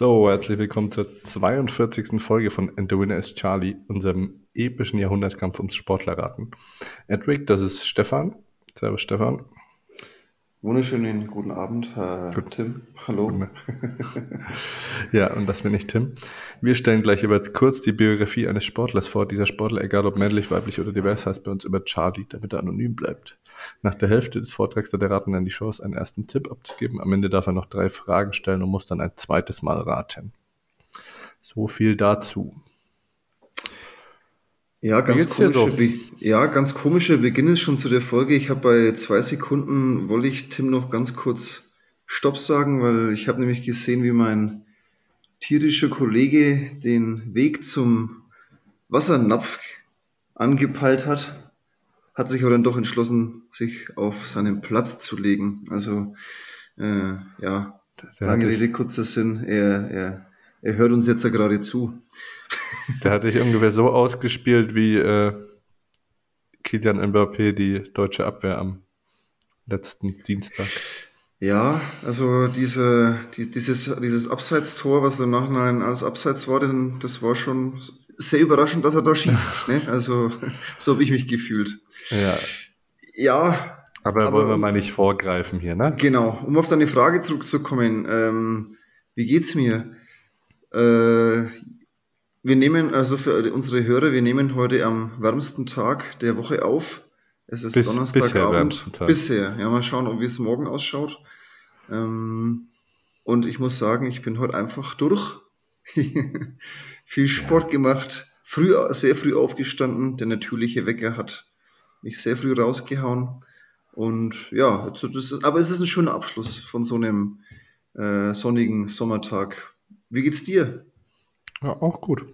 So, herzlich willkommen zur 42. Folge von And the Winner is Charlie, unserem epischen Jahrhundertkampf ums Sportlerraten. Edric, das ist Stefan. Servus Stefan. Wunderschönen guten Abend, Herr Gut. Tim. Hallo. ja, und das bin ich, Tim. Wir stellen gleich über kurz die Biografie eines Sportlers vor. Dieser Sportler, egal ob männlich, weiblich oder divers, heißt bei uns über Charlie, damit er anonym bleibt. Nach der Hälfte des Vortrags hat der Raten dann die Chance, einen ersten Tipp abzugeben. Am Ende darf er noch drei Fragen stellen und muss dann ein zweites Mal raten. So viel dazu. Ja, ganz komische, ja, ganz komischer Beginn ist schon zu der Folge. Ich habe bei zwei Sekunden, wollte ich Tim noch ganz kurz Stopp sagen, weil ich habe nämlich gesehen, wie mein tierischer Kollege den Weg zum Wassernapf angepeilt hat, hat sich aber dann doch entschlossen, sich auf seinen Platz zu legen. Also, äh, ja, lange Rede, kurzer Sinn, er, er, er hört uns jetzt ja gerade zu. Der hatte ich ungefähr so ausgespielt wie äh, Kilian Mbappé die deutsche Abwehr am letzten Dienstag. Ja, also diese, die, dieses, dieses Abseitstor, was im Nachhinein als Abseits war, denn das war schon sehr überraschend, dass er da schießt. ne? Also so habe ich mich gefühlt. Ja. Ja. Aber, aber wollen wir mal nicht vorgreifen hier, ne? Genau. Um auf deine Frage zurückzukommen, ähm, wie geht's mir? Äh, wir nehmen, also für unsere Hörer, wir nehmen heute am wärmsten Tag der Woche auf. Es ist Bis, Donnerstagabend. Bisher, bisher. Ja, mal schauen, wie es morgen ausschaut. Ähm, und ich muss sagen, ich bin heute einfach durch. Viel Sport ja. gemacht, früh, sehr früh aufgestanden. Der natürliche Wecker hat mich sehr früh rausgehauen. Und ja, also ist, aber es ist ein schöner Abschluss von so einem äh, sonnigen Sommertag. Wie geht's dir? Ja, auch gut.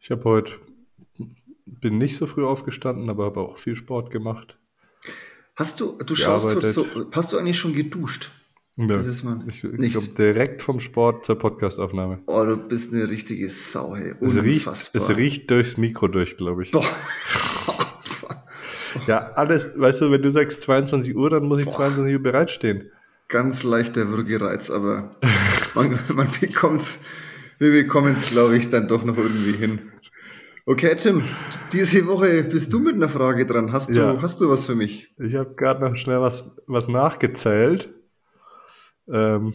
Ich habe heute, bin nicht so früh aufgestanden, aber habe auch viel Sport gemacht. Hast du, du schaust heute so, hast du eigentlich schon geduscht? Ja, Dieses Mal ich, ich glaube direkt vom Sport zur Podcastaufnahme. Oh, du bist eine richtige Sau, hey. Es riecht, es riecht durchs Mikro durch, glaube ich. Boah. ja, alles, weißt du, wenn du sagst 22 Uhr, dann muss ich Boah. 22 Uhr bereitstehen. Ganz leichter Würgereiz, aber man, man bekommt wir bekommen es, glaube ich, dann doch noch irgendwie hin. Okay, Tim, diese Woche bist du mit einer Frage dran. Hast du, ja. hast du was für mich? Ich habe gerade noch schnell was, was nachgezählt. Ähm,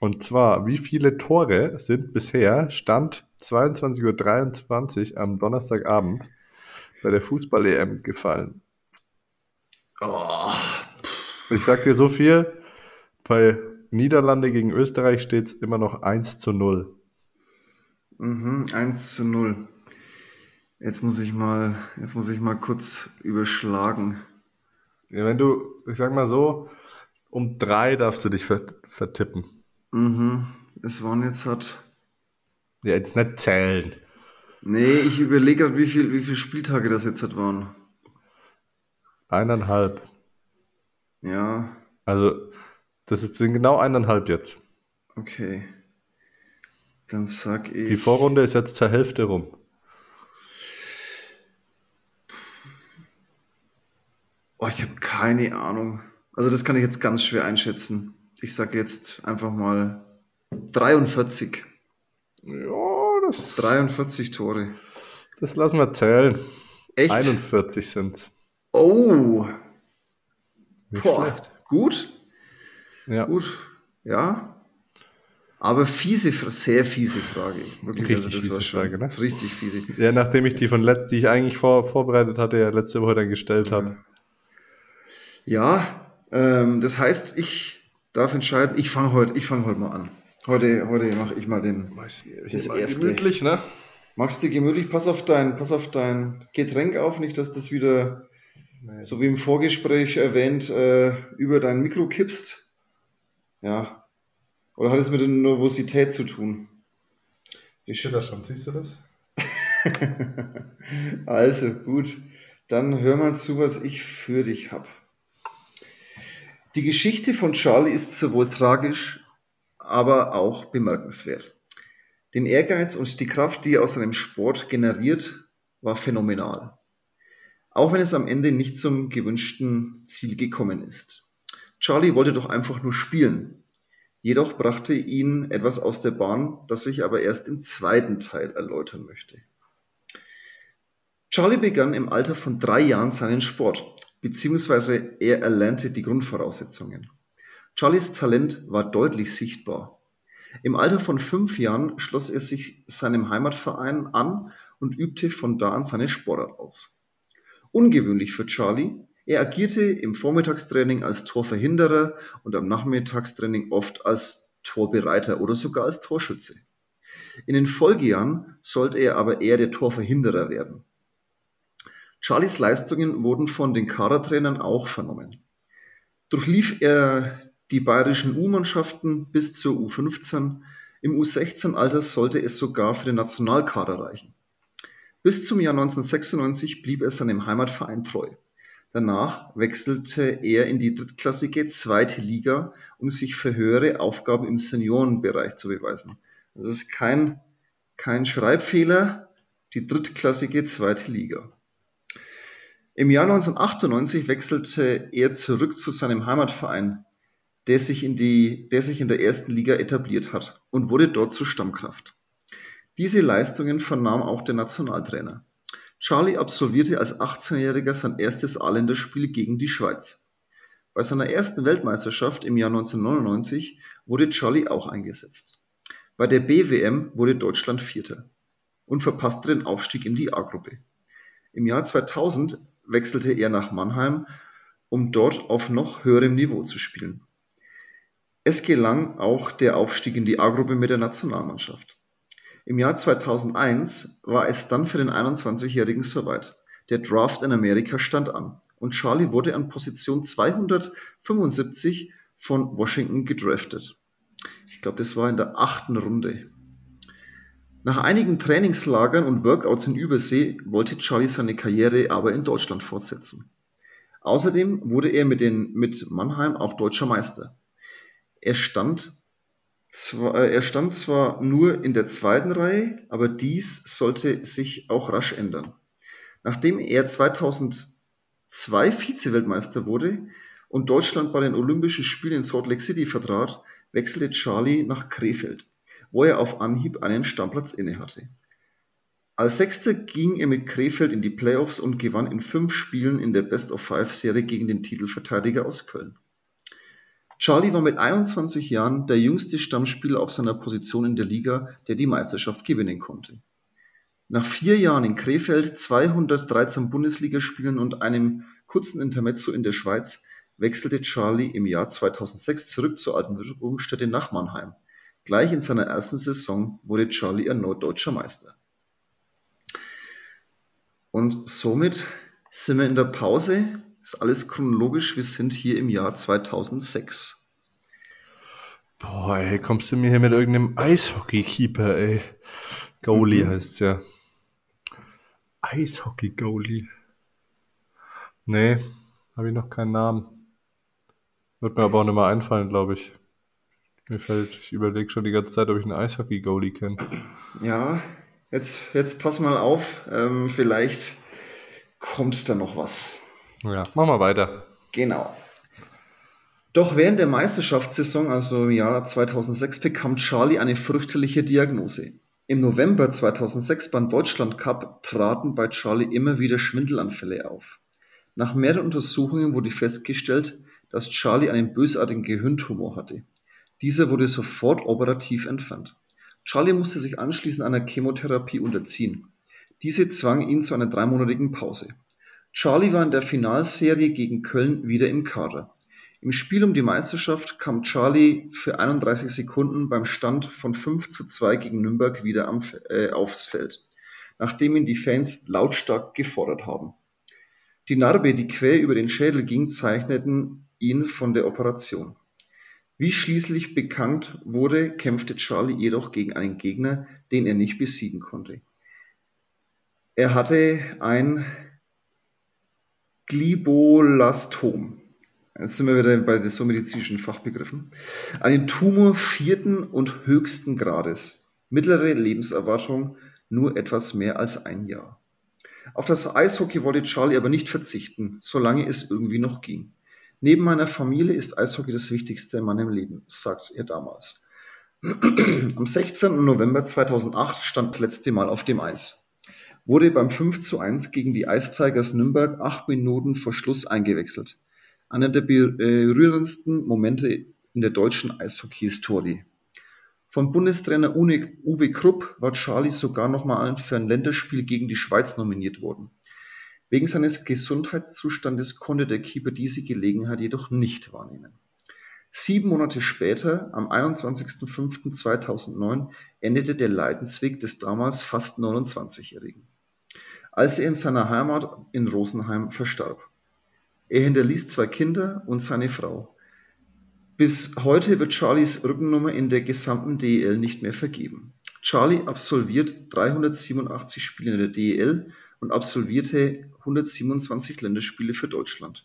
und zwar, wie viele Tore sind bisher, Stand 22.23 Uhr am Donnerstagabend, bei der Fußball-EM gefallen? Oh. Ich sag dir so viel, bei Niederlande gegen Österreich steht es immer noch 1 zu 0. Mhm, 1 zu 0. Jetzt muss ich mal, jetzt muss ich mal kurz überschlagen. Ja, wenn du, ich sag mal so, um drei darfst du dich vertippen. Mhm. Es waren jetzt hat. Ja, jetzt nicht zählen. Nee, ich überlege gerade, wie viel, wie viele Spieltage das jetzt hat waren. Eineinhalb. Ja. Also, das sind genau eineinhalb jetzt. Okay. Dann sag ich. Die Vorrunde ist jetzt zur Hälfte rum. Oh, ich habe keine Ahnung. Also das kann ich jetzt ganz schwer einschätzen. Ich sage jetzt einfach mal 43. Ja, das. 43 Tore. Das lassen wir zählen. Echt? 41 sind Oh. Nicht Boah, schlecht. Gut. Ja. Gut. Ja. Aber fiese, sehr fiese Frage. Wirklich, richtig also das fiese war schon Frage, ne? richtig fiese. Ja, nachdem ich die von let die ich eigentlich vor, vorbereitet hatte, ja letzte Woche dann gestellt habe. Ja, ähm, das heißt, ich darf entscheiden, ich fange heute, ich fange heute mal an. Heute, heute mache ich mal den, das erste. Gemütlich, ne? Machst du gemütlich, pass auf dein, pass auf dein Getränk auf, nicht, dass das wieder, Nein. so wie im Vorgespräch erwähnt, äh, über dein Mikro kippst. Ja, oder hat es mit der Nervosität zu tun? Ich schütter schon, siehst du das? also, gut. Dann hör mal zu, was ich für dich habe. Die Geschichte von Charlie ist sowohl tragisch, aber auch bemerkenswert. Den Ehrgeiz und die Kraft, die er aus seinem Sport generiert, war phänomenal. Auch wenn es am Ende nicht zum gewünschten Ziel gekommen ist. Charlie wollte doch einfach nur spielen Jedoch brachte ihn etwas aus der Bahn, das ich aber erst im zweiten Teil erläutern möchte. Charlie begann im Alter von drei Jahren seinen Sport, beziehungsweise er erlernte die Grundvoraussetzungen. Charlies Talent war deutlich sichtbar. Im Alter von fünf Jahren schloss er sich seinem Heimatverein an und übte von da an seine Sportart aus. Ungewöhnlich für Charlie, er agierte im Vormittagstraining als Torverhinderer und am Nachmittagstraining oft als Torbereiter oder sogar als Torschütze. In den Folgejahren sollte er aber eher der Torverhinderer werden. Charlies Leistungen wurden von den Kadertrainern auch vernommen. Durchlief er die bayerischen U-Mannschaften bis zur U15, im U16-Alter sollte es sogar für den Nationalkader reichen. Bis zum Jahr 1996 blieb er seinem Heimatverein treu. Danach wechselte er in die drittklassige zweite Liga, um sich für höhere Aufgaben im Seniorenbereich zu beweisen. Das ist kein, kein Schreibfehler, die drittklassige zweite Liga. Im Jahr 1998 wechselte er zurück zu seinem Heimatverein, der sich in, die, der sich in der ersten Liga etabliert hat und wurde dort zur Stammkraft. Diese Leistungen vernahm auch der Nationaltrainer. Charlie absolvierte als 18-Jähriger sein erstes A-Länderspiel gegen die Schweiz. Bei seiner ersten Weltmeisterschaft im Jahr 1999 wurde Charlie auch eingesetzt. Bei der BWM wurde Deutschland Vierter und verpasste den Aufstieg in die A-Gruppe. Im Jahr 2000 wechselte er nach Mannheim, um dort auf noch höherem Niveau zu spielen. Es gelang auch der Aufstieg in die A-Gruppe mit der Nationalmannschaft. Im Jahr 2001 war es dann für den 21-Jährigen soweit. Der Draft in Amerika stand an und Charlie wurde an Position 275 von Washington gedraftet. Ich glaube, das war in der achten Runde. Nach einigen Trainingslagern und Workouts in Übersee wollte Charlie seine Karriere aber in Deutschland fortsetzen. Außerdem wurde er mit, den, mit Mannheim auch deutscher Meister. Er stand, zwar, äh, er stand zwar nur in der zweiten Reihe, aber dies sollte sich auch rasch ändern. Nachdem er 2002 Vize-Weltmeister wurde und Deutschland bei den Olympischen Spielen in Salt Lake City vertrat, wechselte Charlie nach Krefeld wo er auf Anhieb einen Stammplatz innehatte. Als Sechster ging er mit Krefeld in die Playoffs und gewann in fünf Spielen in der Best-of-Five-Serie gegen den Titelverteidiger aus Köln. Charlie war mit 21 Jahren der jüngste Stammspieler auf seiner Position in der Liga, der die Meisterschaft gewinnen konnte. Nach vier Jahren in Krefeld, 213 Bundesligaspielen und einem kurzen Intermezzo in der Schweiz wechselte Charlie im Jahr 2006 zurück zur alten Wirkungsstätte nach Mannheim. Gleich in seiner ersten Saison wurde Charlie erneut Deutscher Meister. Und somit sind wir in der Pause. Ist alles chronologisch. Wir sind hier im Jahr 2006. Boah, ey, kommst du mir hier mit irgendeinem Eishockey-Keeper, ey. Goalie mhm. heißt's ja. Eishockey-Goalie. Nee, habe ich noch keinen Namen. Wird mir aber auch nicht mehr einfallen, glaube ich. Mir fällt, ich überlege schon die ganze Zeit, ob ich einen Eishockey-Goalie kenne. Ja, jetzt, jetzt pass mal auf, ähm, vielleicht kommt da noch was. Ja, machen wir weiter. Genau. Doch während der Meisterschaftssaison, also im Jahr 2006, bekam Charlie eine fürchterliche Diagnose. Im November 2006 beim Deutschland Cup traten bei Charlie immer wieder Schwindelanfälle auf. Nach mehreren Untersuchungen wurde festgestellt, dass Charlie einen bösartigen Gehirntumor hatte. Dieser wurde sofort operativ entfernt. Charlie musste sich anschließend einer Chemotherapie unterziehen. Diese zwang ihn zu einer dreimonatigen Pause. Charlie war in der Finalserie gegen Köln wieder im Kader. Im Spiel um die Meisterschaft kam Charlie für 31 Sekunden beim Stand von 5 zu 2 gegen Nürnberg wieder am, äh, aufs Feld, nachdem ihn die Fans lautstark gefordert haben. Die Narbe, die quer über den Schädel ging, zeichneten ihn von der Operation. Wie schließlich bekannt wurde, kämpfte Charlie jedoch gegen einen Gegner, den er nicht besiegen konnte. Er hatte ein Glibolastom. Jetzt sind wir wieder bei den so medizinischen Fachbegriffen. Einen Tumor vierten und höchsten Grades. Mittlere Lebenserwartung nur etwas mehr als ein Jahr. Auf das Eishockey wollte Charlie aber nicht verzichten, solange es irgendwie noch ging. Neben meiner Familie ist Eishockey das Wichtigste in meinem Leben, sagt er damals. Am 16. November 2008 stand das letzte Mal auf dem Eis. Wurde beim 5 zu 1 gegen die Ice Tigers Nürnberg acht Minuten vor Schluss eingewechselt. Einer der berührendsten Momente in der deutschen Eishockey-Historie. Von Bundestrainer Uwe Krupp war Charlie sogar nochmal für ein Länderspiel gegen die Schweiz nominiert worden. Wegen seines Gesundheitszustandes konnte der Keeper diese Gelegenheit jedoch nicht wahrnehmen. Sieben Monate später, am 21.05.2009, endete der Leidensweg des damals fast 29-Jährigen, als er in seiner Heimat in Rosenheim verstarb. Er hinterließ zwei Kinder und seine Frau. Bis heute wird Charlies Rückennummer in der gesamten DEL nicht mehr vergeben. Charlie absolviert 387 Spiele in der DEL und absolvierte 127 Länderspiele für Deutschland.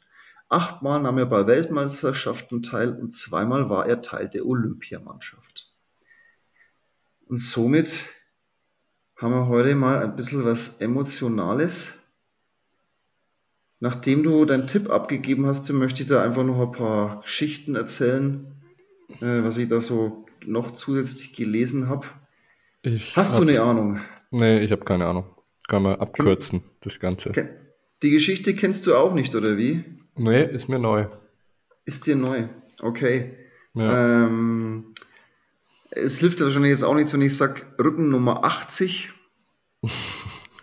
Achtmal nahm er bei Weltmeisterschaften teil und zweimal war er Teil der Olympiamannschaft. Und somit haben wir heute mal ein bisschen was Emotionales Nachdem du deinen Tipp abgegeben hast, möchte ich da einfach noch ein paar Geschichten erzählen, äh, was ich da so noch zusätzlich gelesen habe. Hast hab, du eine Ahnung? Nee, ich habe keine Ahnung. Kann man abkürzen, Ken das Ganze. Die Geschichte kennst du auch nicht, oder wie? Nee, ist mir neu. Ist dir neu? Okay. Ja. Ähm, es hilft dir wahrscheinlich jetzt auch nichts, wenn ich sage Rücken Nummer 80.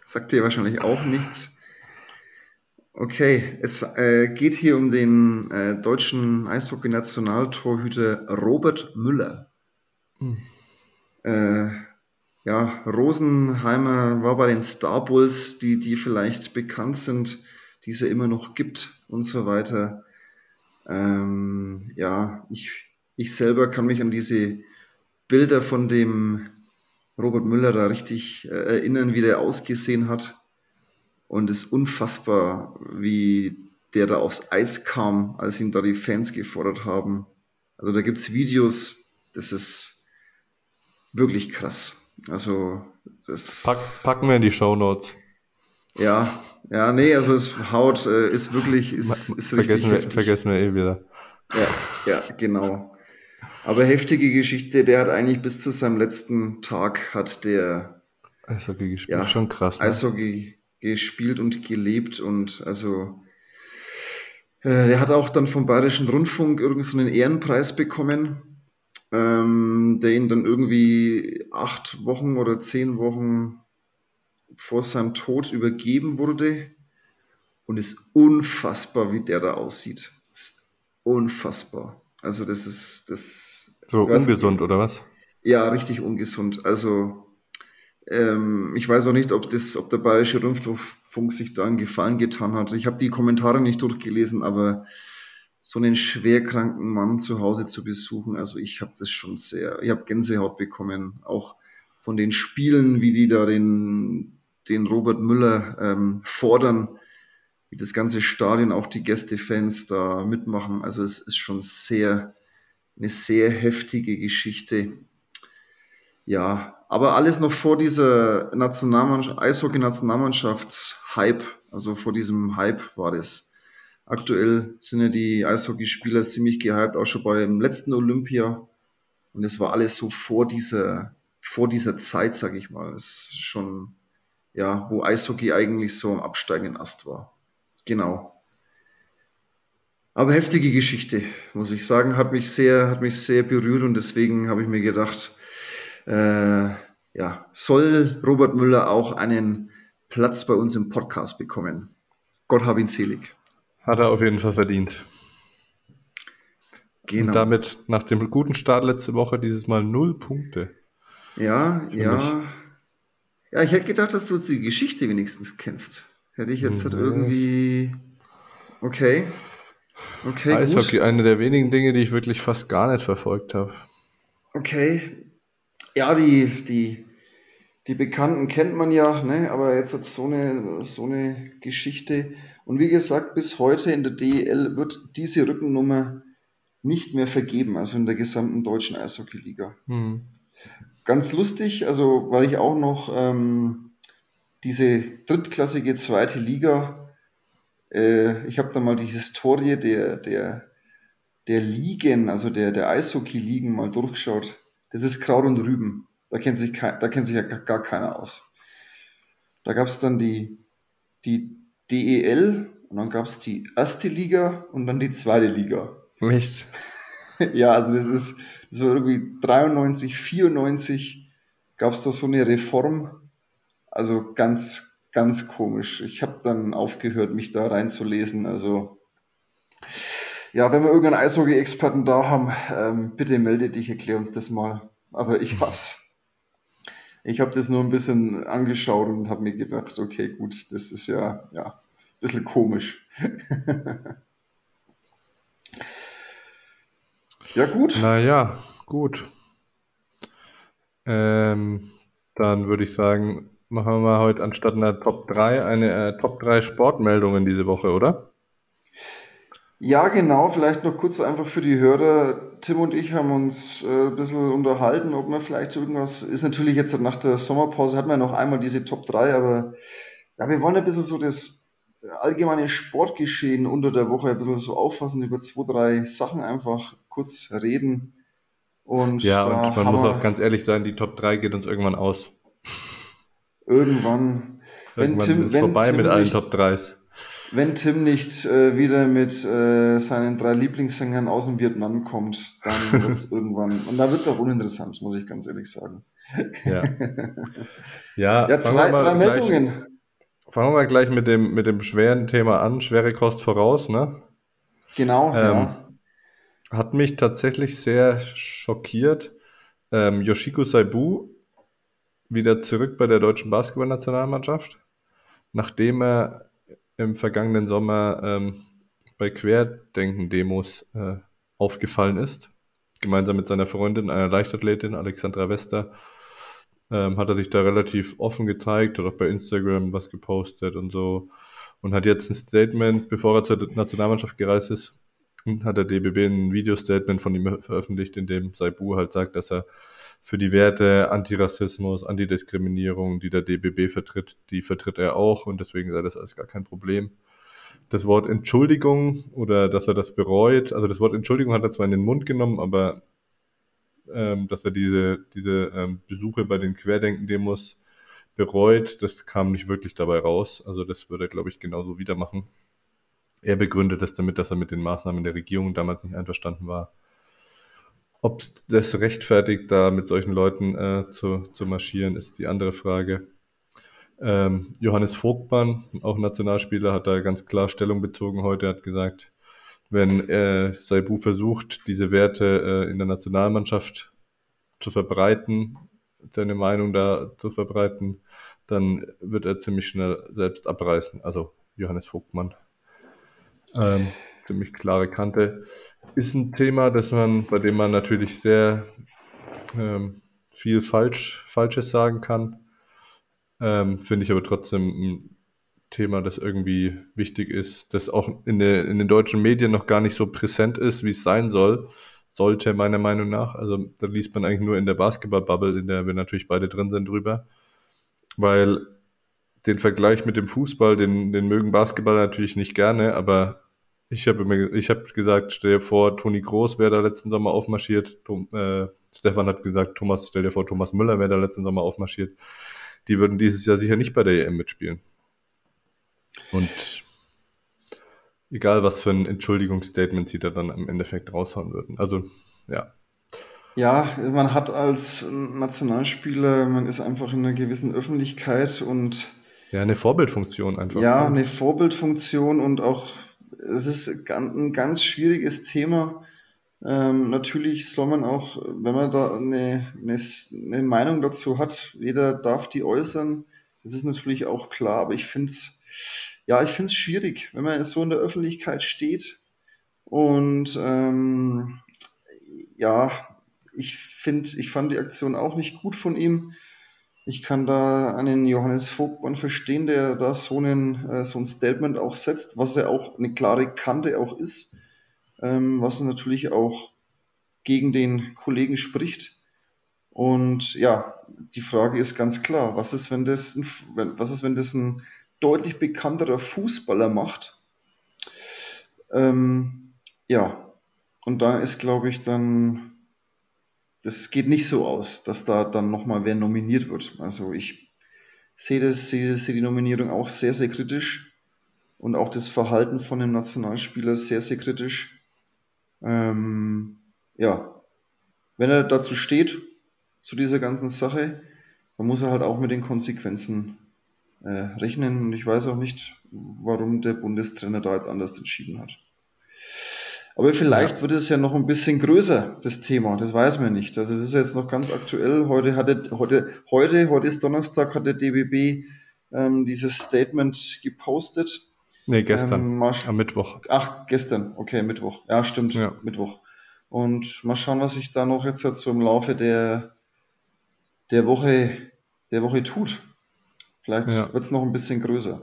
Sagt dir wahrscheinlich auch nichts. Okay, es äh, geht hier um den äh, deutschen Eishockey-Nationaltorhüter Robert Müller. Hm. Äh, ja, Rosenheimer war bei den Star Bulls, die, die vielleicht bekannt sind, die es ja immer noch gibt und so weiter. Ähm, ja, ich, ich selber kann mich an diese Bilder von dem Robert Müller da richtig äh, erinnern, wie der ausgesehen hat. Und es ist unfassbar, wie der da aufs Eis kam, als ihn da die Fans gefordert haben. Also da gibt es Videos, das ist wirklich krass. Also das Pack, packen wir in die Show Notes. Ja, ja, nee, also es Haut äh, ist wirklich ist, ist vergessen richtig wir, heftig. Vergessen wir eh wieder. Ja, ja, genau. Aber heftige Geschichte, der hat eigentlich bis zu seinem letzten Tag hat der Eishockey gespielt, ja, schon krass. Ne? Eishockey gespielt und gelebt und also äh, der hat auch dann vom Bayerischen Rundfunk irgendeinen so Ehrenpreis bekommen, ähm, der ihn dann irgendwie acht Wochen oder zehn Wochen vor seinem Tod übergeben wurde und ist unfassbar, wie der da aussieht. Ist unfassbar. Also das ist das. So ungesund oder was? Ja, richtig ungesund. Also ähm, ich weiß auch nicht, ob, das, ob der Bayerische Rundfunk sich da einen Gefallen getan hat. Ich habe die Kommentare nicht durchgelesen, aber so einen schwerkranken Mann zu Hause zu besuchen, also ich habe das schon sehr, ich habe Gänsehaut bekommen, auch von den Spielen, wie die da den, den Robert Müller ähm, fordern, wie das ganze Stadion, auch die Gästefans da mitmachen. Also es ist schon sehr, eine sehr heftige Geschichte. Ja, aber alles noch vor dieser Nationalmannschaft, Eishockey-Nationalmannschafts-Hype, also vor diesem Hype war das. Aktuell sind ja die Eishockeyspieler ziemlich gehypt, auch schon beim letzten Olympia. Und es war alles so vor dieser, vor dieser Zeit, sag ich mal. Es ist schon, ja, wo Eishockey eigentlich so am absteigenden Ast war. Genau. Aber heftige Geschichte, muss ich sagen, hat mich sehr, hat mich sehr berührt und deswegen habe ich mir gedacht, äh, ja, soll Robert Müller auch einen Platz bei uns im Podcast bekommen. Gott hab ihn selig. Hat er auf jeden Fall verdient. Genau. Und damit nach dem guten Start letzte Woche dieses Mal null Punkte. Ja, ja. Mich. Ja, ich hätte gedacht, dass du die Geschichte wenigstens kennst. Hätte ich jetzt halt irgendwie. Okay. Okay. Eishockey, gut. eine der wenigen Dinge, die ich wirklich fast gar nicht verfolgt habe. Okay. Ja, die, die, die Bekannten kennt man ja, ne? aber jetzt hat so eine, so eine Geschichte. Und wie gesagt, bis heute in der DEL wird diese Rückennummer nicht mehr vergeben, also in der gesamten deutschen Eishockey-Liga. Hm. Ganz lustig, also weil ich auch noch ähm, diese drittklassige zweite Liga äh, ich habe da mal die Historie der, der, der Ligen, also der, der Eishockey-Ligen mal durchgeschaut. Das ist Kraut und Rüben. Da kennt sich, da kennt sich ja gar keiner aus. Da gab es dann die, die DEL und dann gab es die erste Liga und dann die zweite Liga. Echt? ja, also das ist, das war irgendwie 93, 94 gab es da so eine Reform. Also ganz, ganz komisch. Ich habe dann aufgehört, mich da reinzulesen. Also ja, wenn wir irgendeinen Eishockey-Experten da haben, ähm, bitte melde dich, erklär uns das mal. Aber ich hab's. Ich habe das nur ein bisschen angeschaut und habe mir gedacht, okay, gut, das ist ja, ja ein bisschen komisch. ja, gut. Naja, gut. Ähm, dann würde ich sagen, machen wir mal heute anstatt einer Top 3 eine äh, Top 3 Sportmeldungen diese Woche, oder? Ja, genau. Vielleicht noch kurz einfach für die Hörer. Tim und ich haben uns äh, ein bisschen unterhalten, ob man vielleicht irgendwas, ist natürlich jetzt nach der Sommerpause, hat man ja noch einmal diese Top 3, aber ja, wir wollen ein bisschen so das allgemeine Sportgeschehen unter der Woche ein bisschen so auffassen, über zwei, drei Sachen einfach kurz reden. Und ja, und man muss auch ganz ehrlich sein, die Top 3 geht uns irgendwann aus. Irgendwann. Irgendwann wenn Tim, ist wenn vorbei Tim mit allen Top 3s wenn Tim nicht äh, wieder mit äh, seinen drei Lieblingssängern aus dem Vietnam kommt, dann wird es irgendwann, und da wird es auch uninteressant, muss ich ganz ehrlich sagen. Ja, ja, ja drei, drei Meldungen. Gleich, fangen wir mal gleich mit dem, mit dem schweren Thema an, schwere Kost voraus, ne? Genau, ähm, ja. Hat mich tatsächlich sehr schockiert. Ähm, Yoshiko Saibu wieder zurück bei der deutschen Basketballnationalmannschaft, nachdem er im vergangenen Sommer ähm, bei Querdenken-Demos äh, aufgefallen ist. Gemeinsam mit seiner Freundin, einer Leichtathletin, Alexandra Wester, ähm, hat er sich da relativ offen gezeigt, hat auch bei Instagram was gepostet und so. Und hat jetzt ein Statement, bevor er zur Nationalmannschaft gereist ist, hat der DBB ein Videostatement von ihm veröffentlicht, in dem Saibu halt sagt, dass er für die Werte Antirassismus, Antidiskriminierung, die der DBB vertritt, die vertritt er auch und deswegen sei das alles gar kein Problem. Das Wort Entschuldigung oder dass er das bereut, also das Wort Entschuldigung hat er zwar in den Mund genommen, aber ähm, dass er diese, diese ähm, Besuche bei den Querdenken-Demos bereut, das kam nicht wirklich dabei raus. Also das würde er, glaube ich, genauso wieder machen. Er begründet das damit, dass er mit den Maßnahmen der Regierung damals nicht einverstanden war. Ob das rechtfertigt, da mit solchen Leuten äh, zu, zu marschieren, ist die andere Frage. Ähm, Johannes Vogtmann, auch Nationalspieler, hat da ganz klar Stellung bezogen heute, hat gesagt, wenn äh, Saibu versucht, diese Werte äh, in der Nationalmannschaft zu verbreiten, seine Meinung da zu verbreiten, dann wird er ziemlich schnell selbst abreißen. Also Johannes Vogtmann. Ähm, ziemlich klare Kante ist ein Thema, das man, bei dem man natürlich sehr ähm, viel falsch, Falsches sagen kann. Ähm, Finde ich aber trotzdem ein Thema, das irgendwie wichtig ist, das auch in, der, in den deutschen Medien noch gar nicht so präsent ist, wie es sein soll, sollte meiner Meinung nach. Also da liest man eigentlich nur in der Basketball-Bubble, in der wir natürlich beide drin sind, drüber. Weil den Vergleich mit dem Fußball, den, den mögen Basketball natürlich nicht gerne, aber ich habe immer, ich habe gesagt, stell dir vor, Toni Groß wäre da letzten Sommer aufmarschiert. Tom, äh, Stefan hat gesagt, Thomas, stell dir vor, Thomas Müller wäre da letzten Sommer aufmarschiert. Die würden dieses Jahr sicher nicht bei der EM mitspielen. Und egal, was für ein Entschuldigungsstatement sie da dann im Endeffekt raushauen würden. Also, ja. Ja, man hat als Nationalspieler, man ist einfach in einer gewissen Öffentlichkeit und ja, eine Vorbildfunktion einfach. Ja, eine Vorbildfunktion und auch es ist ein ganz schwieriges Thema. Ähm, natürlich soll man auch, wenn man da eine, eine, eine, Meinung dazu hat, jeder darf die äußern. Das ist natürlich auch klar, aber ich finde es, ja, schwierig, wenn man so in der Öffentlichkeit steht und ähm, ja, ich finde, ich fand die Aktion auch nicht gut von ihm. Ich kann da einen Johannes Vogtmann verstehen, der da so, einen, äh, so ein Statement auch setzt, was ja auch eine klare Kante auch ist, ähm, was natürlich auch gegen den Kollegen spricht. Und ja, die Frage ist ganz klar, was ist, wenn das ein, was ist, wenn das ein deutlich bekannterer Fußballer macht Ähm, ja, und da ist, glaube ich, dann, das geht nicht so aus, dass da dann nochmal wer nominiert wird. Also ich sehe das, sehe, sehe die Nominierung auch sehr, sehr kritisch und auch das Verhalten von dem Nationalspieler sehr, sehr kritisch. Ähm, ja, wenn er dazu steht, zu dieser ganzen Sache, dann muss er halt auch mit den Konsequenzen äh, rechnen. Und ich weiß auch nicht, warum der Bundestrainer da jetzt anders entschieden hat. Aber vielleicht ja. wird es ja noch ein bisschen größer, das Thema. Das weiß man nicht. Also es ist jetzt noch ganz aktuell. Heute hatte, heute, heute, heute ist Donnerstag, hat der DBB ähm, dieses Statement gepostet. Nee, gestern. Ähm, am Mittwoch. Ach, gestern. Okay, Mittwoch. Ja, stimmt. Ja. Mittwoch. Und mal schauen, was sich da noch jetzt, jetzt so im Laufe der, der Woche, der Woche tut. Vielleicht ja. wird es noch ein bisschen größer.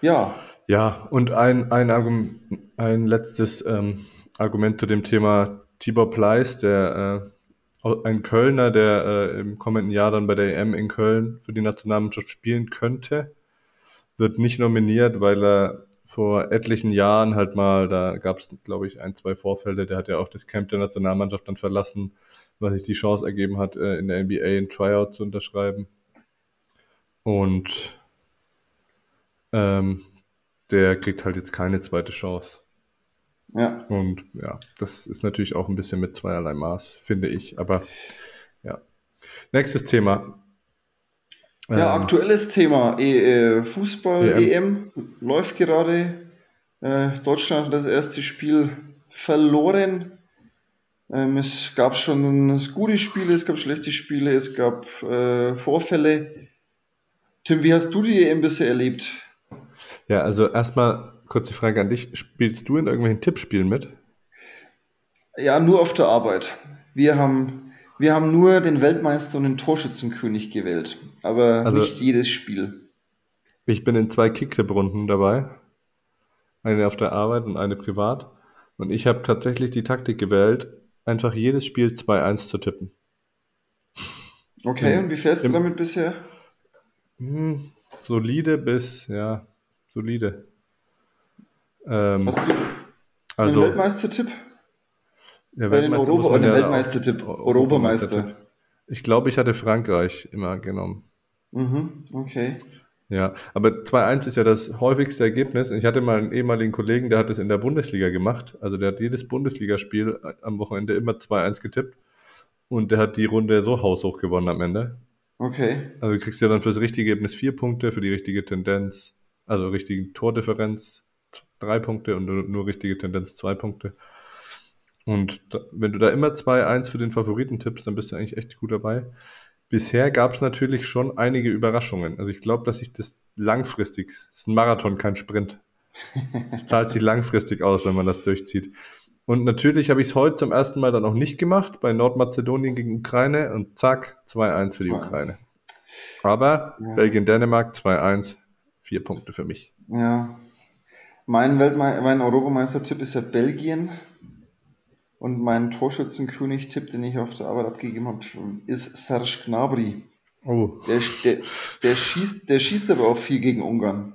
Ja. Ja, und ein, ein, ein letztes ähm, Argument zu dem Thema Tibor Pleiss, der äh, ein Kölner, der äh, im kommenden Jahr dann bei der EM in Köln für die Nationalmannschaft spielen könnte, wird nicht nominiert, weil er vor etlichen Jahren halt mal, da gab es, glaube ich, ein, zwei Vorfälle, der hat ja auch das Camp der Nationalmannschaft dann verlassen, was sich die Chance ergeben hat, äh, in der NBA ein Tryout zu unterschreiben. Und ähm, der kriegt halt jetzt keine zweite Chance. Ja. Und ja, das ist natürlich auch ein bisschen mit zweierlei Maß, finde ich. Aber ja. Nächstes Thema. Ja, ähm, aktuelles Thema. E äh, Fußball, EM. EM. läuft gerade. Äh, Deutschland hat das erste Spiel verloren. Ähm, es gab schon gute Spiele, es gab schlechte Spiele, es gab äh, Vorfälle. Tim, wie hast du die EM bisher erlebt? Ja, also erstmal kurze Frage an dich. Spielst du in irgendwelchen Tippspielen mit? Ja, nur auf der Arbeit. Wir haben, wir haben nur den Weltmeister und den Torschützenkönig gewählt, aber also, nicht jedes Spiel. Ich bin in zwei Kicktipp-Runden dabei. Eine auf der Arbeit und eine privat. Und ich habe tatsächlich die Taktik gewählt, einfach jedes Spiel 2-1 zu tippen. Okay, und wie fährst du damit bisher? Hm, solide bis, ja, solide. Ähm, Hast du also, einen Weltmeistertipp? Bei den Europa oder Weltmeistertipp? Europameister. Ich glaube, ich hatte Frankreich immer genommen. Mhm, okay. Ja, aber 2-1 ist ja das häufigste Ergebnis. Ich hatte mal einen ehemaligen Kollegen, der hat das in der Bundesliga gemacht. Also der hat jedes Bundesligaspiel am Wochenende immer 2-1 getippt. Und der hat die Runde so haushoch gewonnen am Ende. Okay. Also du kriegst ja dann für das richtige Ergebnis vier Punkte, für die richtige Tendenz, also richtige Tordifferenz drei Punkte und nur, richtige Tendenz zwei Punkte. Und da, wenn du da immer 2-1 für den Favoriten tippst, dann bist du eigentlich echt gut dabei. Bisher gab es natürlich schon einige Überraschungen. Also ich glaube, dass sich das langfristig, das ist ein Marathon, kein Sprint. Es zahlt sich langfristig aus, wenn man das durchzieht. Und natürlich habe ich es heute zum ersten Mal dann auch nicht gemacht, bei Nordmazedonien gegen Ukraine und zack, 2-1 für die Ukraine. Aber ja. Belgien-Dänemark 2-1, vier Punkte für mich. Ja. Mein, Weltme mein Europameister-Tipp ist ja Belgien. Und mein Torschützenkönig-Tipp, den ich auf der Arbeit abgegeben habe, ist Serge Gnabry. Oh. Der, der, der, schießt, der schießt aber auch viel gegen Ungarn.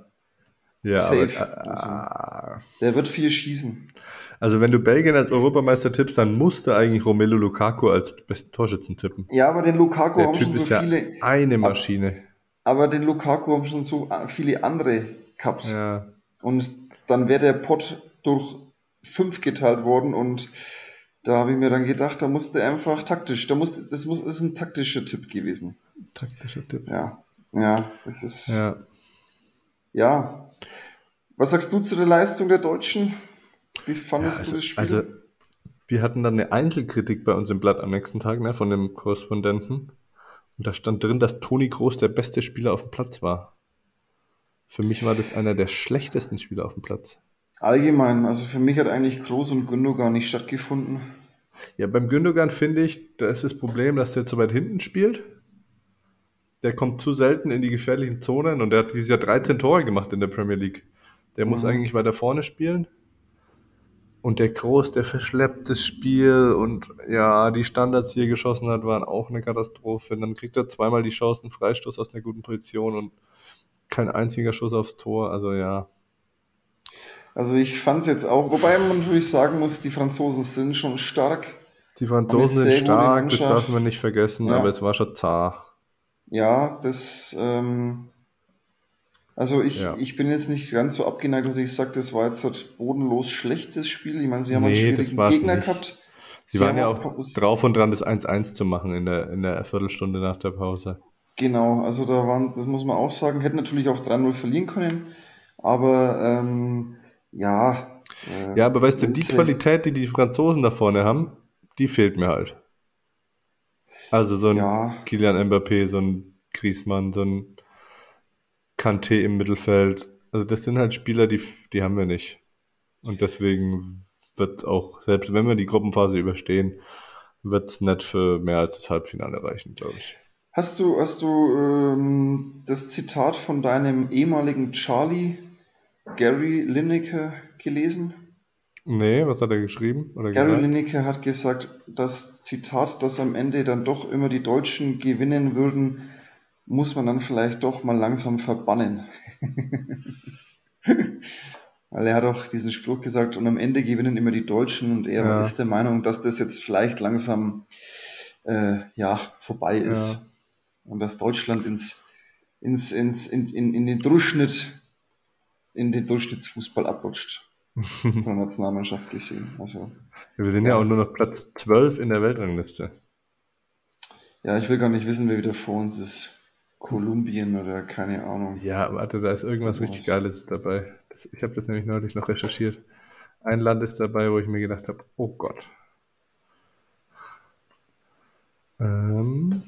Ja, Safe. Aber, also, ah. der wird viel schießen. Also wenn du Belgien als Europameister tippst, dann musst du eigentlich Romelu Lukaku als besten Torschützen tippen. Ja, aber den Lukaku Der haben typ schon so viele. Ja eine Maschine. Aber den Lukaku haben schon so viele andere gehabt. Ja. Und dann wäre der Pot durch fünf geteilt worden und da habe ich mir dann gedacht, da musste einfach taktisch, da musste, das muss, das ist ein taktischer Tipp gewesen. Taktischer Tipp. Ja, ja, das ist. Ja. ja. Was sagst du zu der Leistung der Deutschen? Wie fandest ja, also, du das Spiel? Also, wir hatten dann eine Einzelkritik bei uns im Blatt am nächsten Tag, ne, von dem Korrespondenten. Und da stand drin, dass Toni Groß der beste Spieler auf dem Platz war. Für mich war das einer der schlechtesten Spieler auf dem Platz. Allgemein, also für mich hat eigentlich Groß und Gündogan nicht stattgefunden. Ja, beim Gündogan finde ich, da ist das Problem, dass der zu weit hinten spielt. Der kommt zu selten in die gefährlichen Zonen und der hat dieses Jahr 13 Tore gemacht in der Premier League. Der mhm. muss eigentlich weiter vorne spielen. Und der Groß, der verschleppt das Spiel und ja, die Standards, die er geschossen hat, waren auch eine Katastrophe. Und dann kriegt er zweimal die Chance, einen Freistoß aus einer guten Position und kein einziger Schuss aufs Tor. Also ja. Also ich fand es jetzt auch, wobei man natürlich sagen muss, die Franzosen sind schon stark. Die Franzosen sind stark, das darf man nicht vergessen, Ja. aber es war schon zart. Ja, das, ähm, also ich, Ja. ich bin jetzt nicht ganz so abgeneigt, dass ich sage, das war jetzt halt bodenlos schlechtes Spiel. Ich meine, sie haben einen Nee, das schwierigen Gegner nicht. gehabt. Sie waren haben ja auch drauf und dran, das 1-1 zu machen in der, in der Viertelstunde nach der Pause. Genau, also da waren, das muss man auch sagen, hätten natürlich auch 3-0 verlieren können, aber ähm, ja. äh, Ja, aber weißt du, die sie- Qualität, die die Franzosen da vorne haben, die fehlt mir halt. Also so ein Ja. Kylian Mbappé, so ein Griezmann, so ein Kanté im Mittelfeld. Also das sind halt Spieler, die, die haben wir nicht. Und deswegen wird auch, selbst wenn wir die Gruppenphase überstehen, wird es nicht für mehr als das Halbfinale reichen, glaube ich. Hast du, hast du ähm, das Zitat von deinem ehemaligen Charlie, Gary Lineker, gelesen? Nee, was hat er geschrieben? Oder Gary gesagt? Lineker hat gesagt, das Zitat, dass am Ende dann doch immer die Deutschen gewinnen würden, muss man dann vielleicht doch mal langsam verbannen. Weil er hat auch diesen Spruch gesagt, und am Ende gewinnen immer die Deutschen, und er Ja. ist der Meinung, dass das jetzt vielleicht langsam äh, ja, vorbei ist. Ja. Und dass Deutschland ins, ins, ins, in, in, in den Durchschnitt, in den Durchschnittsfußball abrutscht. Von der Nationalmannschaft gesehen. Also, Wir sind ja auch nur noch Platz 12 in der Weltrangliste. ja, ich will gar nicht wissen, wer wieder vor uns ist. Kolumbien oder keine Ahnung. Ja, warte, da ist irgendwas Was? richtig Geiles dabei. Das, ich habe das nämlich neulich noch recherchiert. Ein Land ist dabei, wo ich mir gedacht habe, oh Gott. Ähm,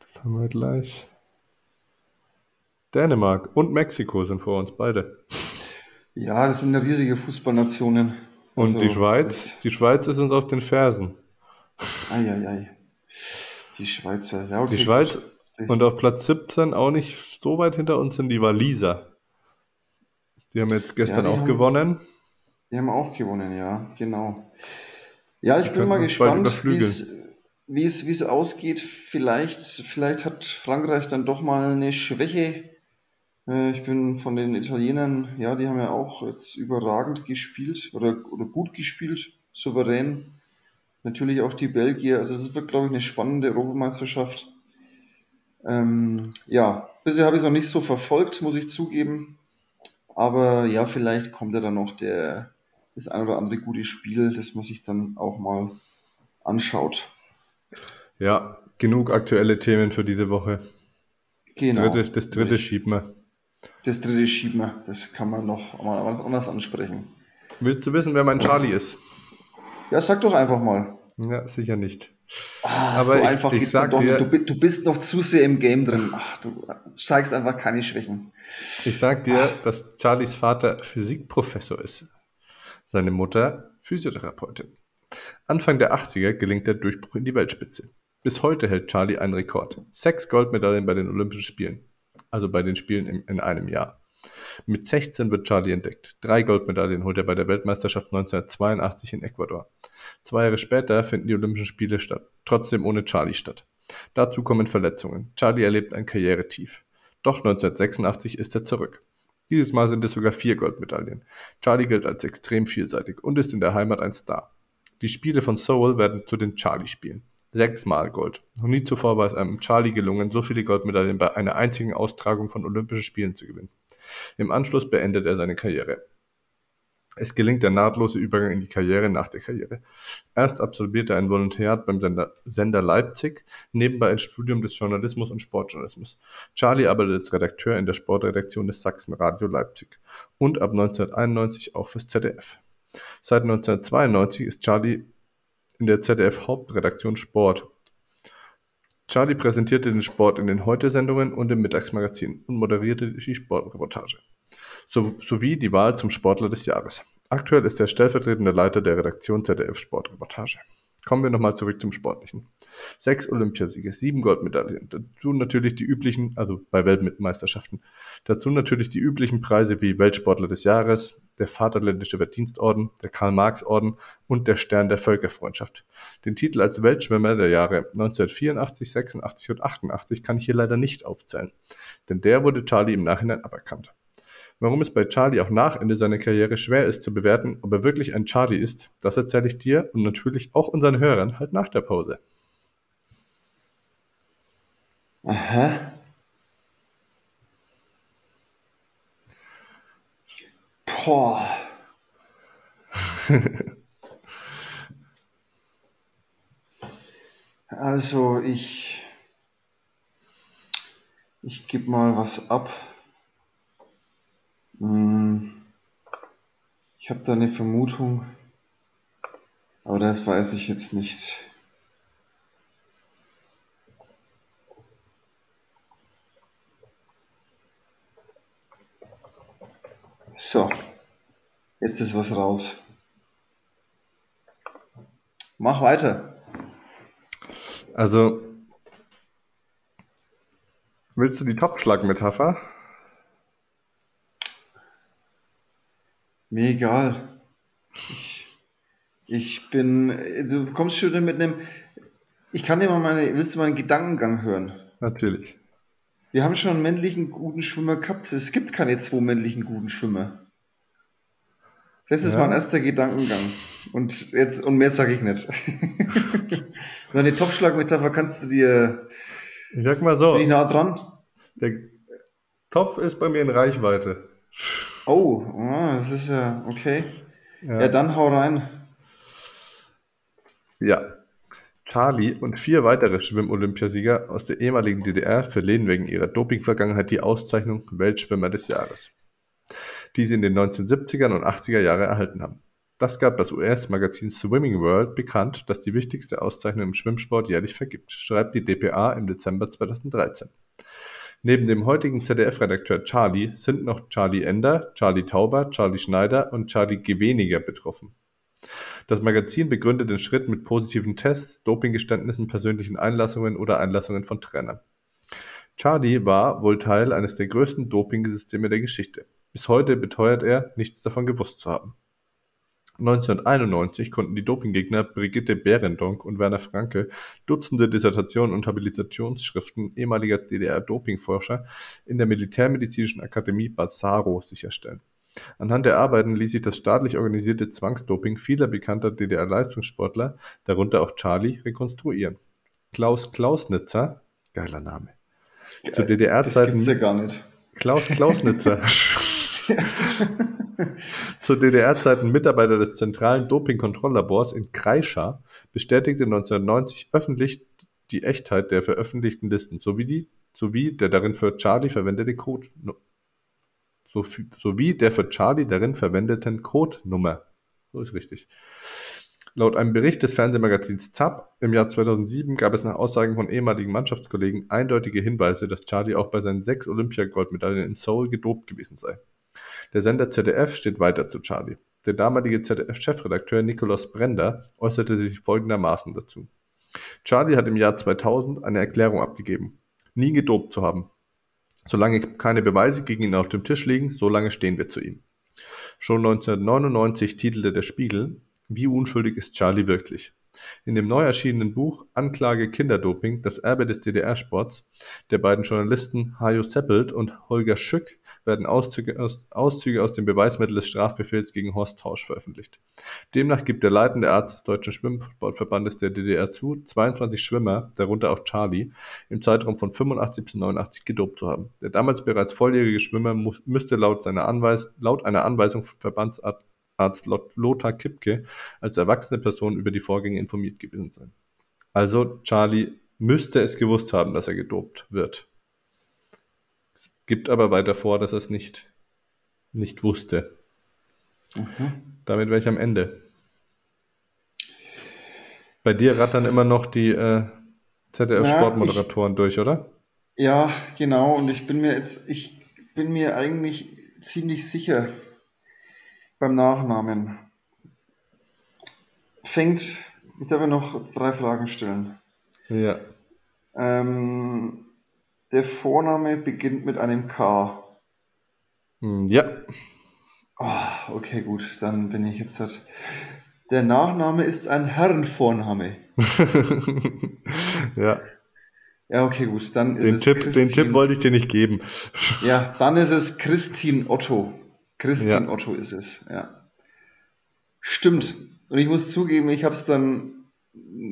das haben wir gleich. Dänemark und Mexiko sind vor uns, beide. Ja, das sind riesige Fußballnationen. Und Also, die Schweiz, die Schweiz ist uns auf den Fersen. Das, ei, ei, ei. Die Schweizer, ja, okay. Die Schweiz gut. und auf Platz 17 auch nicht so weit hinter uns sind die Waliser. Die haben jetzt gestern die auch haben- gewonnen. Die haben auch gewonnen, ja, genau. Ja, ich Die bin mal gespannt, wie überflügeln. es, wie es, wie es ausgeht. Vielleicht, vielleicht hat Frankreich dann doch mal eine Schwäche. Äh, Ich bin von den Italienern, ja, die haben ja auch jetzt überragend gespielt oder, oder gut gespielt, souverän. Natürlich auch die Belgier. Also es wird, glaube ich, eine spannende Europameisterschaft. Ähm, ja, bisher habe ich es noch nicht so verfolgt, muss ich zugeben. Aber ja, vielleicht kommt ja dann noch der, das ein oder andere gute Spiel, das man sich dann auch mal anschaut. Ja, genug aktuelle Themen für diese Woche. Genau. Dritte, das dritte schieben wir. Das dritte schieben wir. Das kann man noch mal anders ansprechen. Willst du wissen, wer mein Charlie ist? Ja, sag doch einfach mal. Ja, sicher nicht. Ah, Aber so ich- einfach ich geht's dann doch dir- nicht. Du, du bist noch zu sehr im Game drin. Ach, du zeigst einfach keine Schwächen. Ich sag dir, dass Charlies Vater Physikprofessor ist. Seine Mutter Physiotherapeutin. Anfang der 80er gelingt der Durchbruch in die Weltspitze. Bis heute hält Charlie einen Rekord. Sechs Goldmedaillen bei den Olympischen Spielen. Also bei den Spielen im, in einem Jahr. Mit 16 wird Charlie entdeckt. Drei Goldmedaillen holt er bei der Weltmeisterschaft 1982 in Ecuador. Zwei Jahre später finden die Olympischen Spiele statt, trotzdem ohne Charlie statt. Dazu kommen Verletzungen. Charlie erlebt ein Karrieretief. Doch 1986 ist er zurück. Dieses Mal sind es sogar vier Goldmedaillen. Charlie gilt als extrem vielseitig und ist in der Heimat ein Star. Die Spiele von Seoul werden zu den Charlie-Spielen. Sechsmal Gold. Noch nie zuvor war es einem Charlie gelungen, so viele Goldmedaillen bei einer einzigen Austragung von Olympischen Spielen zu gewinnen. Im Anschluss beendet er seine Karriere. Es gelingt der nahtlose Übergang in die Karriere nach der Karriere. Erst absolviert er ein Volontariat beim Sender, Sender Leipzig, nebenbei ein Studium des Journalismus und Sportjournalismus. Charlie arbeitet als Redakteur in der Sportredaktion des Sachsenradio Leipzig und ab 1991 auch fürs ZDF. Seit 1992 ist Charlie in der ZDF-Hauptredaktion Sport. Charlie präsentierte den Sport in den Heute-Sendungen und im Mittagsmagazin und moderierte die Sportreportage so, sowie die Wahl zum Sportler des Jahres. Aktuell ist er stellvertretender Leiter der Redaktion ZDF Sportreportage. Kommen wir nochmal zurück zum Sportlichen. Sechs Olympiasiege, sieben Goldmedaillen, dazu natürlich die üblichen, also bei Weltmeisterschaften, dazu natürlich die üblichen Preise wie Weltsportler des Jahres, der Vaterländische Verdienstorden, der Karl-Marx-Orden und der Stern der Völkerfreundschaft. Den Titel als Weltschwimmer der Jahre 1984, 86 und 88 kann ich hier leider nicht aufzählen, denn der wurde Charlie im Nachhinein aberkannt. Warum es bei Charlie auch nach Ende seiner Karriere schwer ist zu bewerten, ob er wirklich ein Charlie ist, das erzähle ich dir und natürlich auch unseren Hörern halt nach der Pause. Aha. Boah. Also ich, ich gebe mal was ab. Hm. Ich habe da eine Vermutung, aber das weiß ich jetzt nicht. So, jetzt ist was raus. Mach weiter. Also, willst du die Topfschlag-Metapher? Mir egal. Ich, ich bin. Du kommst schon mit einem. Ich kann dir mal meine. Willst du meinen Gedankengang hören? Natürlich. Wir haben schon einen männlichen guten Schwimmer gehabt. Es gibt keine zwei männlichen guten Schwimmer. Das ist Ja. mein erster Gedankengang. Und jetzt, und mehr sage ich nicht. Meine Topschlag-Metapher kannst du dir. Ich sag mal so, Bin ich nah dran? der Topf ist bei mir in Reichweite. Oh, ah, das ist ja okay. Ja. Ja, dann hau rein. Ja. Charlie und vier weitere Schwimm-Olympiasieger aus der ehemaligen DDR verliehen wegen ihrer Doping-Vergangenheit die Auszeichnung Weltschwimmer des Jahres, die sie in den 1970er und 80er Jahren erhalten haben. Das gab das US-Magazin Swimming World bekannt, das die wichtigste Auszeichnung im Schwimmsport jährlich vergibt, schreibt die dpa im Dezember 2013. Neben dem heutigen ZDF-Redakteur Charlie sind noch Charlie Ender, Charlie Tauber, Charlie Schneider und Charlie Geweniger betroffen. Das Magazin begründet den Schritt mit positiven Tests, Dopinggeständnissen, persönlichen Einlassungen oder Einlassungen von Trainern. Charlie war wohl Teil eines der größten Dopingsysteme der Geschichte. Bis heute beteuert er, nichts davon gewusst zu haben. 1991 konnten die Dopinggegner Brigitte Behrendonck und Werner Franke Dutzende Dissertationen und Habilitationsschriften ehemaliger DDR-Dopingforscher in der Militärmedizinischen Akademie Bassaro sicherstellen. Anhand der Arbeiten ließ sich das staatlich organisierte Zwangsdoping vieler bekannter DDR-Leistungssportler, darunter auch Charlie, rekonstruieren. Klaus Klausnitzer, geiler Name, zu Das DDR-Zeiten ja. Klaus Klausnitzer. Zu DDR-Zeiten Mitarbeiter des zentralen Dopingkontrolllabors in Kreischa bestätigte 1990 öffentlich die Echtheit der veröffentlichten Listen sowie, die, sowie der darin für Charlie verwendete Code, so, sowie der für Charlie darin verwendeten Codenummer. So ist richtig. Laut einem Bericht des Fernsehmagazins ZAP im Jahr 2007 gab es nach Aussagen von ehemaligen Mannschaftskollegen eindeutige Hinweise, dass Charlie auch bei seinen sechs Olympiagoldmedaillen in Seoul gedopt gewesen sei. Der Sender ZDF steht weiter zu Charlie. Der damalige ZDF-Chefredakteur Nikolaus Brender äußerte sich folgendermaßen dazu. Charlie hat im Jahr 2000 eine Erklärung abgegeben, nie gedopt zu haben. Solange keine Beweise gegen ihn auf dem Tisch liegen, solange stehen wir zu ihm. Schon 1999 titelte der Spiegel, wie unschuldig ist Charlie wirklich? In dem neu erschienenen Buch Anklage Kinderdoping, das Erbe des DDR-Sports, der beiden Journalisten Hajo Seppelt und Holger Schück werden Auszüge aus, Auszüge aus dem Beweismittel des Strafbefehls gegen Horst Tausch veröffentlicht. Demnach gibt der leitende Arzt des Deutschen Schwimmsportverbandes der DDR zu, 22 Schwimmer, darunter auch Charlie, im Zeitraum von 85 bis 89 gedopt zu haben. Der damals bereits volljährige Schwimmer muss, müsste laut, seiner Anweis, laut einer Anweisung von Verbandsarzt Arzt Lothar Kipke als erwachsene Person über die Vorgänge informiert gewesen sein. Also Charlie müsste es gewusst haben, dass er gedopt wird. Gibt aber weiter vor, dass er es nicht, nicht wusste. Mhm. Damit wäre ich am Ende. Bei dir rattern immer noch die äh, ZDF-Sportmoderatoren durch, oder? Ja, genau. Und ich bin mir jetzt, ich bin mir eigentlich ziemlich sicher beim Nachnamen. Fängt, ich darf ja noch drei Fragen stellen. Ja. Ähm, der Vorname beginnt mit einem K. Hm, Ja. Ah, okay, gut, dann bin ich jetzt halt. Der Nachname ist ein Herrenvorname. ja. Ja, okay, gut. Dann ist Den es Tipp, den Christine. Tipp wollte ich dir nicht geben. Ja, dann ist es Christine Otto. Christine Ja. Otto ist es, ja. Stimmt. Und ich muss zugeben, ich habe es dann,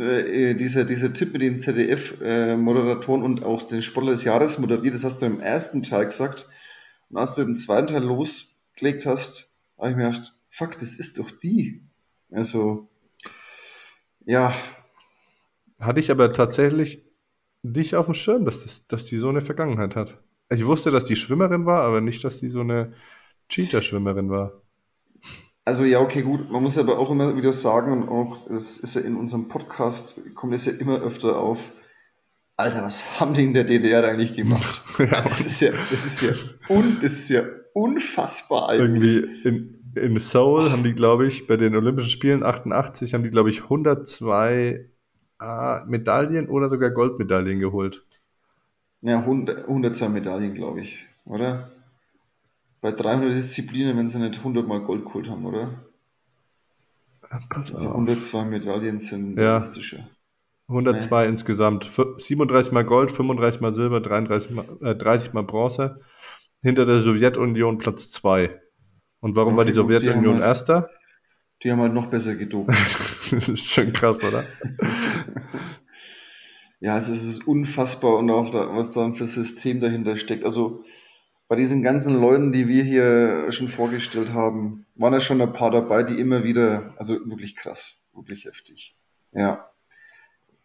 äh, dieser, dieser Tipp mit den ZDF-Moderatoren und auch den Sportler des Jahres moderiert, das hast du im ersten Teil gesagt. Und als du im zweiten Teil losgelegt hast, habe ich mir gedacht, fuck, das ist doch die. Also, ja, Hatte ich aber tatsächlich nicht auf dem Schirm, dass, das, dass die so eine Vergangenheit hat. Ich wusste, dass die Schwimmerin war, aber nicht, dass die so eine Cheater-Schwimmerin war. Also ja, okay, gut. Man muss aber auch immer wieder sagen, und auch, das ist ja in unserem Podcast, kommt es ja immer öfter auf. Alter, was haben die in der DDR eigentlich gemacht? Ja, Das ist ja, das ist ja, un, das ist ja unfassbar. Irgendwie in, in Seoul haben die, glaube ich, bei den Olympischen Spielen 88 haben die, glaube ich, 102 äh, Medaillen oder sogar Goldmedaillen geholt. Ja, 100, 102 Medaillen, glaube ich, oder? Bei 300 Disziplinen, wenn sie nicht 100 Mal Gold geholt haben, oder? Also auf. 102 Medaillen sind Ja. realistischer. 102 insgesamt. F- 37 mal Gold, 35 mal Silber, 33 mal, äh, 30 mal Bronze. Hinter der Sowjetunion Platz 2. Und warum war die Okay, gut, die Sowjetunion haben halt- Erster? Die haben halt noch besser gedopt. Das ist schon krass, oder? Ja, also es ist unfassbar und auch da, was da für System dahinter steckt. Also bei diesen ganzen Leuten, die wir hier schon vorgestellt haben, waren ja schon ein paar dabei, die immer wieder, also wirklich krass, wirklich heftig. Ja.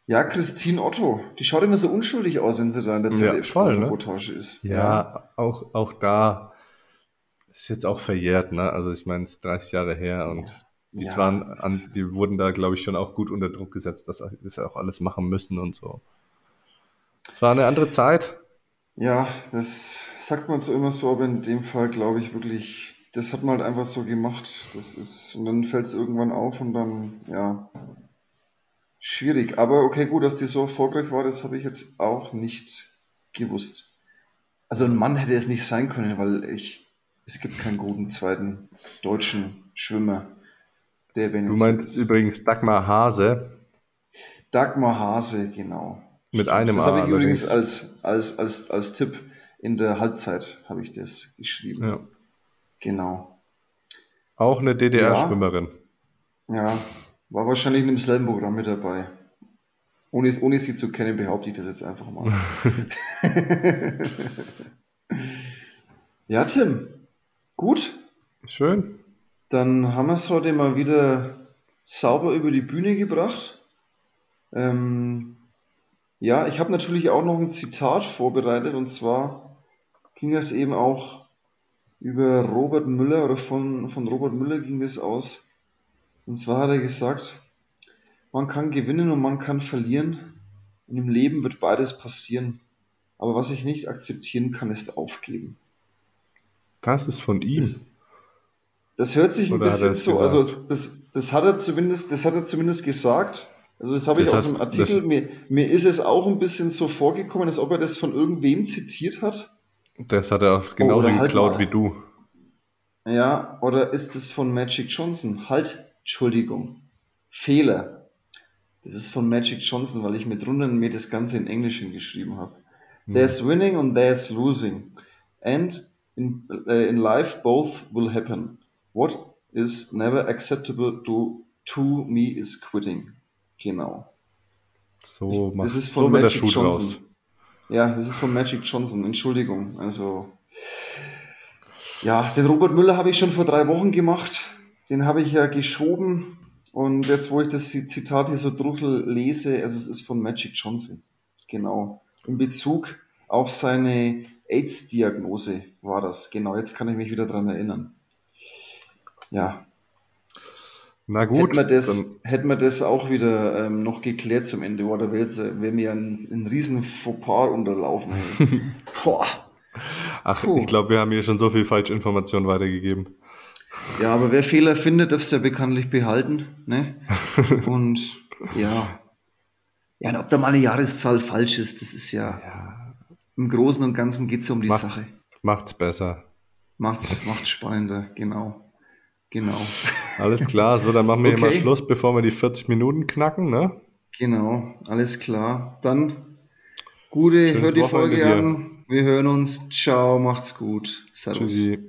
Ja, Christine Otto, die schaut immer so unschuldig aus, wenn sie da in der Ja, voll, ne? ZDF-Reportage ist. Ja, auch, auch da ist jetzt auch verjährt, ne? Also ich meine, es ist 30 Jahre her und die Ja, waren an, die wurden da, glaube ich, schon auch gut unter Druck gesetzt, dass sie das auch alles machen müssen und so. Es war eine andere Zeit. Ja, das sagt man so immer so, aber in dem Fall glaube ich wirklich, das hat man halt einfach so gemacht. Das ist, und dann fällt es irgendwann auf und dann, ja, schwierig. Aber okay, gut, dass die so erfolgreich war, das habe ich jetzt auch nicht gewusst. Also ein Mann hätte es nicht sein können, weil ich, es gibt keinen guten zweiten deutschen Schwimmer, der Du wenigstens meinst übrigens Dagmar Hase Dagmar Hase, genau. Mit einem Das habe ich übrigens als, als, als, als Tipp in der Halbzeit habe ich das geschrieben. Ja. Genau. Auch eine DDR-Schwimmerin. Ja, war wahrscheinlich in demselben Programm mit dabei. Ohne, ohne sie zu kennen, behaupte ich das jetzt einfach mal. ja, Tim. Gut, Schön. dann haben wir es heute mal wieder sauber über die Bühne gebracht. Ähm, ja, ich habe natürlich auch noch ein Zitat vorbereitet und zwar ging es eben auch über Robert Müller oder von, von Robert Müller ging es aus. Und zwar hat er gesagt, man kann gewinnen und man kann verlieren und im Leben wird beides passieren. Aber was ich nicht akzeptieren kann, ist aufgeben. Das ist von ihm. Das, das hört sich ein Oder er bisschen so, also das, das hat er zumindest, das hat er zumindest gesagt. Also das habe ich Das aus heißt, dem Artikel, mir, mir ist es auch ein bisschen so vorgekommen, als ob er das von irgendwem zitiert hat. Das hat er auch genauso halt geklaut mal. wie du. Ja, oder ist es von Magic Johnson? Halt, Entschuldigung. Fehler. Das ist von Magic Johnson, weil ich mit Runden mir das Ganze in Englisch hingeschrieben habe. Hm. There's winning and there's losing. And in, äh, in life both will happen. What is never acceptable to, to me is quitting. Genau. So macht Das ist so von der Magic Johnson. draus. Ja, das ist von Magic Johnson. Entschuldigung. Also, ja, den Robert Müller habe ich schon vor drei Wochen gemacht. Den habe ich ja geschoben. Und jetzt, wo ich das Zitat hier so durchlese, also es ist von Magic Johnson. Genau. In Bezug auf seine AIDS-Diagnose war das. Genau, jetzt kann ich mich wieder dran erinnern. Ja, Na gut, hätten wir das, hätten wir das auch wieder ähm, noch geklärt zum Ende, oder wäre wär mir ein, ein riesen Fauxpas unterlaufen. Boah. ach, puh. ich glaube, wir haben hier schon so viel Falschinformationen weitergegeben. Ja, aber wer Fehler findet, darf es ja bekanntlich behalten. Ne? Und ja. Ja, und ob da mal eine Jahreszahl falsch ist, das ist ja, im Großen und Ganzen geht es ja um die Macht's, Sache. macht's besser. Macht's, macht's spannender, genau. Genau. Alles klar, so, dann machen wir hier mal Okay. Schluss, bevor wir die 40 Minuten knacken, ne? Genau, alles klar. Dann Gute, Schönes hört die Wochenende Folge dir. an. Wir hören uns. Ciao, macht's gut. Servus. Tschüssi.